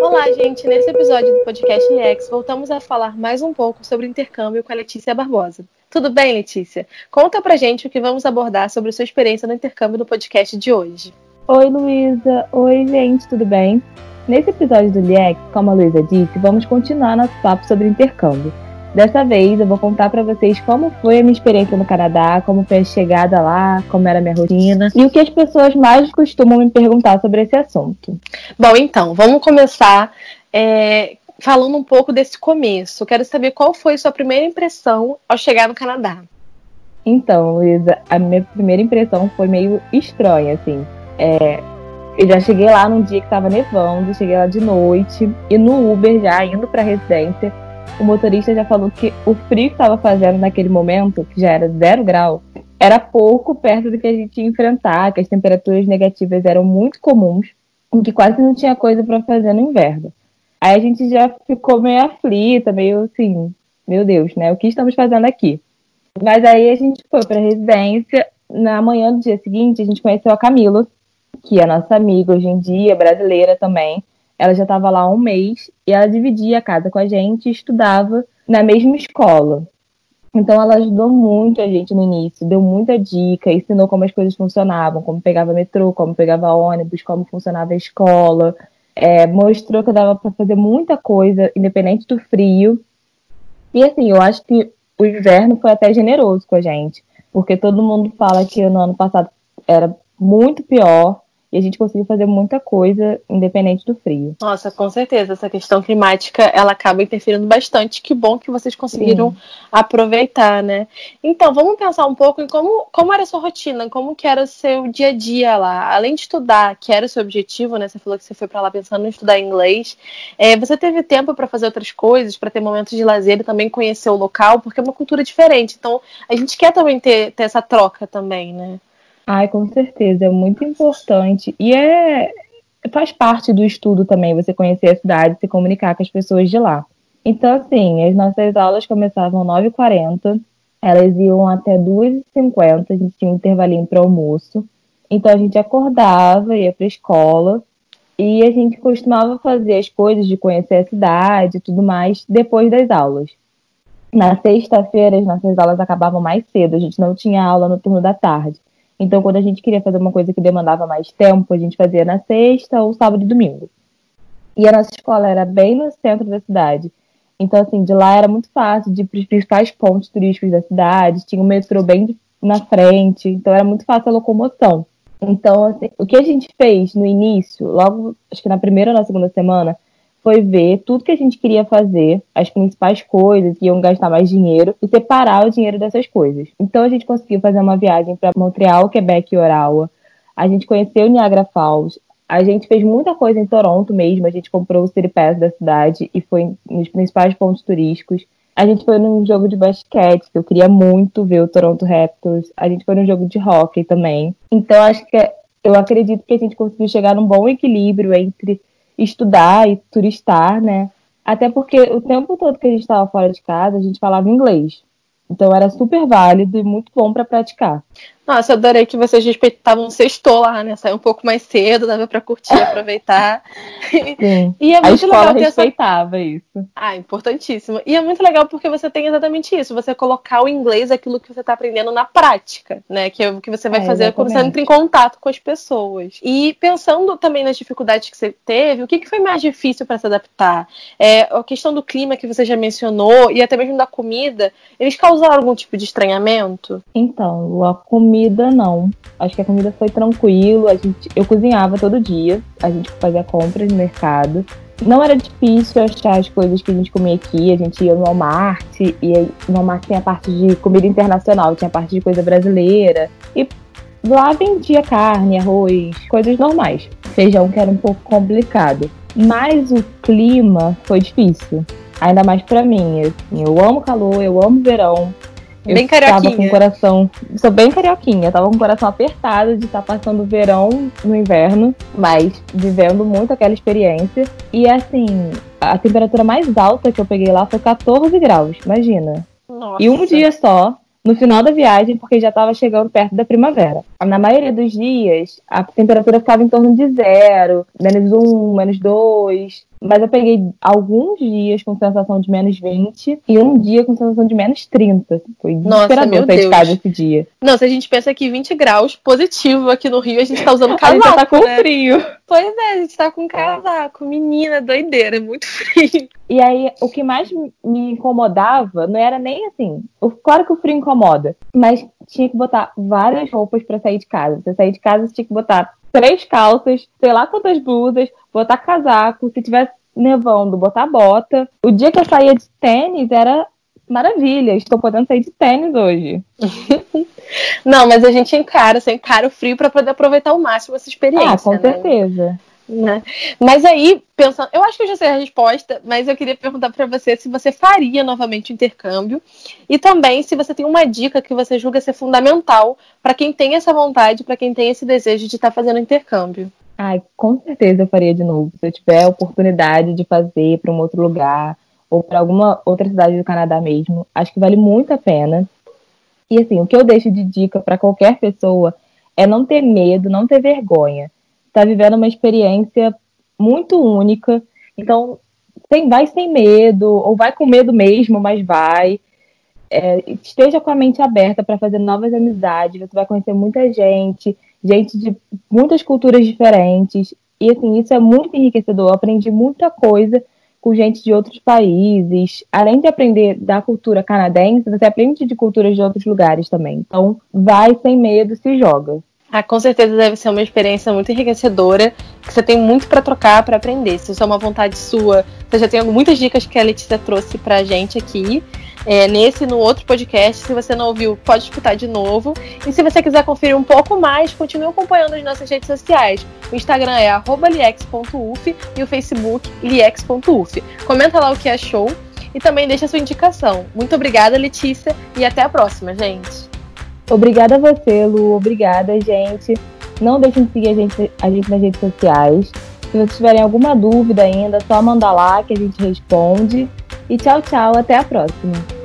Olá, gente! Nesse episódio do podcast LEX, voltamos a falar mais um pouco sobre intercâmbio com a Letícia Barbosa. Tudo bem, Letícia? Conta pra gente o que vamos abordar sobre sua experiência no intercâmbio no podcast de hoje. Oi, Luísa! Oi, gente, tudo bem? Nesse episódio do LIEX, como a Luísa disse, vamos continuar nosso papo sobre intercâmbio. Dessa vez eu vou contar para vocês como foi a minha experiência no Canadá, como foi a chegada lá, como era a minha rotina e o que as pessoas mais costumam me perguntar sobre esse assunto. Bom, então, vamos começar é, falando um pouco desse começo. Quero saber qual foi sua primeira impressão ao chegar no Canadá. Então, Luísa, a minha primeira impressão foi meio estranha, assim. É, eu já cheguei lá num dia que estava nevando, cheguei lá de noite e no Uber já indo para a residência o motorista já falou que o frio que estava fazendo naquele momento, que já era zero grau, era pouco perto do que a gente ia enfrentar, que as temperaturas negativas eram muito comuns e que quase não tinha coisa para fazer no inverno. Aí a gente já ficou meio aflita, meio assim, meu Deus, né? O que estamos fazendo aqui? Mas aí a gente foi para a residência. Na manhã do dia seguinte, a gente conheceu a Camila, que é nossa amiga hoje em dia, brasileira também. Ela já estava lá há um mês e ela dividia a casa com a gente e estudava na mesma escola. Então ela ajudou muito a gente no início, deu muita dica, ensinou como as coisas funcionavam, como pegava metrô, como pegava ônibus, como funcionava a escola, é, mostrou que dava para fazer muita coisa, independente do frio. E assim, eu acho que o inverno foi até generoso com a gente, porque todo mundo fala que no ano passado era muito pior, e a gente conseguiu fazer muita coisa independente do frio. Nossa, com certeza. Essa questão climática ela acaba interferindo bastante. Que bom que vocês conseguiram Sim. aproveitar, né? Então, vamos pensar um pouco em como, como era a sua rotina, como que era o seu dia a dia lá. Além de estudar, que era o seu objetivo, né? Você falou que você foi para lá pensando em estudar inglês. É, você teve tempo para fazer outras coisas, para ter momentos de lazer e também conhecer o local, porque é uma cultura diferente. Então, a gente quer também ter, ter essa troca também, né? Ai, com certeza, é muito importante. E é faz parte do estudo também você conhecer a cidade, se comunicar com as pessoas de lá. Então, assim, as nossas aulas começavam às 9h40, elas iam até 2h50, a gente tinha um intervalinho para almoço. Então, a gente acordava, ia para a escola, e a gente costumava fazer as coisas de conhecer a cidade e tudo mais depois das aulas. Na sexta-feira, as nossas aulas acabavam mais cedo, a gente não tinha aula no turno da tarde. Então, quando a gente queria fazer uma coisa que demandava mais tempo, a gente fazia na sexta ou sábado e domingo. E a nossa escola era bem no centro da cidade. Então, assim, de lá era muito fácil de ir para os principais pontos turísticos da cidade, tinha o metrô bem na frente, então era muito fácil a locomoção. Então, assim, o que a gente fez no início, logo, acho que na primeira ou na segunda semana, foi ver tudo que a gente queria fazer, as principais coisas que iam gastar mais dinheiro e separar o dinheiro dessas coisas. Então a gente conseguiu fazer uma viagem para Montreal, Quebec e Ottawa. A gente conheceu Niagara Falls. A gente fez muita coisa em Toronto mesmo. A gente comprou o City da cidade e foi nos principais pontos turísticos. A gente foi num jogo de basquete, que eu queria muito ver o Toronto Raptors. A gente foi num jogo de hockey também. Então acho que eu acredito que a gente conseguiu chegar num bom equilíbrio entre estudar e turistar, né? Até porque o tempo todo que a gente estava fora de casa, a gente falava inglês. Então era super válido e muito bom para praticar. Nossa, eu adorei que vocês respeitavam o sexto lá, né? Saiu um pouco mais cedo, dava para curtir, aproveitar. Sim. e é muito a escola legal respeitava essa... isso. Ah, importantíssimo. E é muito legal porque você tem exatamente isso, você colocar o inglês, aquilo que você está aprendendo na prática, né? Que é o que você vai é, fazer exatamente. quando você entra em contato com as pessoas. E pensando também nas dificuldades que você teve, o que, que foi mais difícil para se adaptar? É, a questão do clima que você já mencionou e até mesmo da comida, eles causaram algum tipo de estranhamento? Então, a comida comida, não. Acho que a comida foi tranquilo. A gente, eu cozinhava todo dia. A gente fazia compras no mercado. Não era difícil achar as coisas que a gente comia aqui. A gente ia no Walmart e no Walmart tem a parte de comida internacional, tinha a parte de coisa brasileira. E lá vendia carne, arroz, coisas normais. Feijão que era um pouco complicado. Mas o clima foi difícil. Ainda mais para mim. Assim, eu amo calor, eu amo verão. Eu bem carioquinha. Tava com o coração. Sou bem carioquinha. Tava com o coração apertado de estar tá passando o verão no inverno, mas vivendo muito aquela experiência. E assim, a temperatura mais alta que eu peguei lá foi 14 graus, imagina. Nossa. E um dia só, no final da viagem, porque já estava chegando perto da primavera. Na maioria dos dias, a temperatura ficava em torno de zero, menos um, menos dois. Mas eu peguei alguns dias com sensação de menos 20 e um dia com sensação de menos 30. Foi desesperador sair de casa esse dia. Não, se a gente pensa que 20 graus positivo aqui no Rio, a gente tá usando casaco, a gente tá com né? frio. Pois é, a gente tá com casaco. Menina, doideira, é muito frio. E aí, o que mais me incomodava não era nem assim. Claro que o frio incomoda, mas tinha que botar várias roupas para sair de casa. Você sair de casa, você tinha que botar três calças, sei lá quantas blusas, botar casaco, se tivesse nevando, botar bota. O dia que eu saía de tênis era maravilha, estou podendo sair de tênis hoje. Não, mas a gente encara, você encara o frio para poder aproveitar ao máximo essa experiência. Ah, com né? certeza. Né? Mas aí, pensando, eu acho que eu já sei a resposta, mas eu queria perguntar para você se você faria novamente o intercâmbio e também se você tem uma dica que você julga ser fundamental para quem tem essa vontade, para quem tem esse desejo de estar tá fazendo intercâmbio. Ai, com certeza eu faria de novo. Se eu tiver a oportunidade de fazer para um outro lugar ou para alguma outra cidade do Canadá mesmo, acho que vale muito a pena. E assim, o que eu deixo de dica para qualquer pessoa é não ter medo, não ter vergonha está vivendo uma experiência muito única. Então, tem, vai sem medo, ou vai com medo mesmo, mas vai. É, esteja com a mente aberta para fazer novas amizades. Você vai conhecer muita gente, gente de muitas culturas diferentes. E assim, isso é muito enriquecedor. Eu aprendi muita coisa com gente de outros países. Além de aprender da cultura canadense, você aprende de culturas de outros lugares também. Então, vai sem medo, se joga. Ah, com certeza deve ser uma experiência muito enriquecedora, que você tem muito para trocar, para aprender. Se isso é uma vontade sua, você já tem muitas dicas que a Letícia trouxe pra gente aqui. É, nesse no outro podcast. Se você não ouviu, pode escutar de novo. E se você quiser conferir um pouco mais, continue acompanhando as nossas redes sociais. O Instagram é liex.uf e o Facebook liex.uf. Comenta lá o que achou e também deixa a sua indicação. Muito obrigada, Letícia, e até a próxima, gente. Obrigada a você, Lu. Obrigada, gente. Não deixem de seguir a gente, a gente nas redes sociais. Se vocês tiverem alguma dúvida ainda, só mandar lá que a gente responde. E tchau, tchau. Até a próxima.